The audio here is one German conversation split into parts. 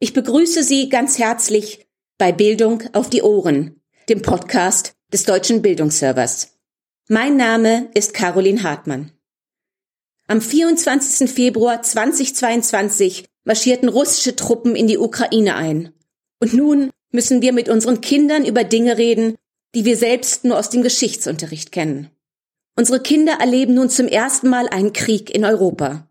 Ich begrüße Sie ganz herzlich bei Bildung auf die Ohren, dem Podcast des Deutschen Bildungsservers. Mein Name ist Caroline Hartmann. Am 24. Februar 2022 marschierten russische Truppen in die Ukraine ein. Und nun müssen wir mit unseren Kindern über Dinge reden, die wir selbst nur aus dem Geschichtsunterricht kennen. Unsere Kinder erleben nun zum ersten Mal einen Krieg in Europa.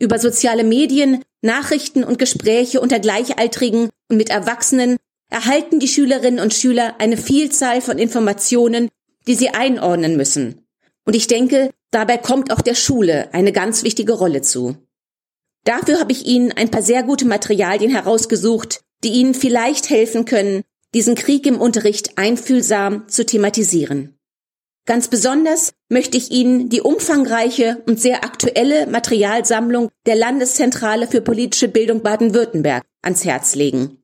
Über soziale Medien, Nachrichten und Gespräche unter Gleichaltrigen und mit Erwachsenen erhalten die Schülerinnen und Schüler eine Vielzahl von Informationen, die sie einordnen müssen. Und ich denke, dabei kommt auch der Schule eine ganz wichtige Rolle zu. Dafür habe ich Ihnen ein paar sehr gute Materialien herausgesucht, die Ihnen vielleicht helfen können, diesen Krieg im Unterricht einfühlsam zu thematisieren. Ganz besonders möchte ich Ihnen die umfangreiche und sehr aktuelle Materialsammlung der Landeszentrale für politische Bildung Baden-Württemberg ans Herz legen.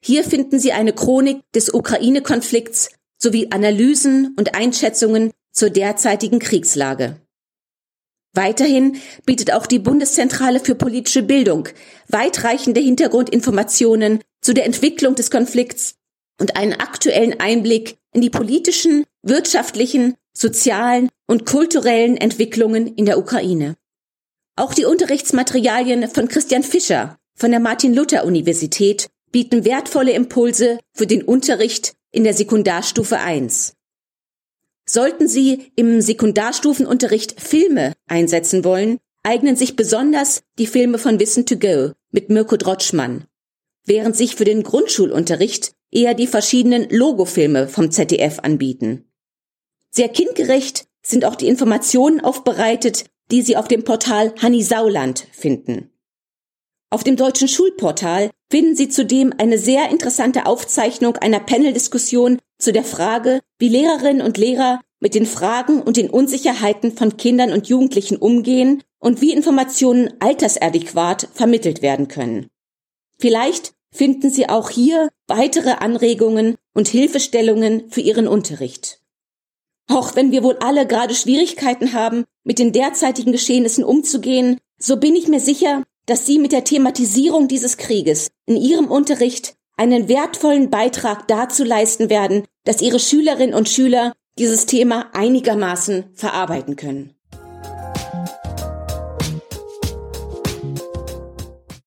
Hier finden Sie eine Chronik des Ukraine-Konflikts sowie Analysen und Einschätzungen zur derzeitigen Kriegslage. Weiterhin bietet auch die Bundeszentrale für politische Bildung weitreichende Hintergrundinformationen zu der Entwicklung des Konflikts und einen aktuellen Einblick in die politischen, wirtschaftlichen, sozialen und kulturellen Entwicklungen in der Ukraine. Auch die Unterrichtsmaterialien von Christian Fischer von der Martin-Luther-Universität bieten wertvolle Impulse für den Unterricht in der Sekundarstufe 1. Sollten Sie im Sekundarstufenunterricht Filme einsetzen wollen, eignen sich besonders die Filme von Wissen to Go mit Mirko Drotschmann, während sich für den Grundschulunterricht eher die verschiedenen Logofilme vom ZDF anbieten. Sehr kindgerecht sind auch die Informationen aufbereitet, die Sie auf dem Portal Hanni Sauland finden. Auf dem deutschen Schulportal finden Sie zudem eine sehr interessante Aufzeichnung einer Paneldiskussion zu der Frage, wie Lehrerinnen und Lehrer mit den Fragen und den Unsicherheiten von Kindern und Jugendlichen umgehen und wie Informationen altersadäquat vermittelt werden können. Vielleicht finden Sie auch hier weitere Anregungen und Hilfestellungen für Ihren Unterricht. Auch wenn wir wohl alle gerade Schwierigkeiten haben, mit den derzeitigen Geschehnissen umzugehen, so bin ich mir sicher, dass Sie mit der Thematisierung dieses Krieges in Ihrem Unterricht einen wertvollen Beitrag dazu leisten werden, dass Ihre Schülerinnen und Schüler dieses Thema einigermaßen verarbeiten können.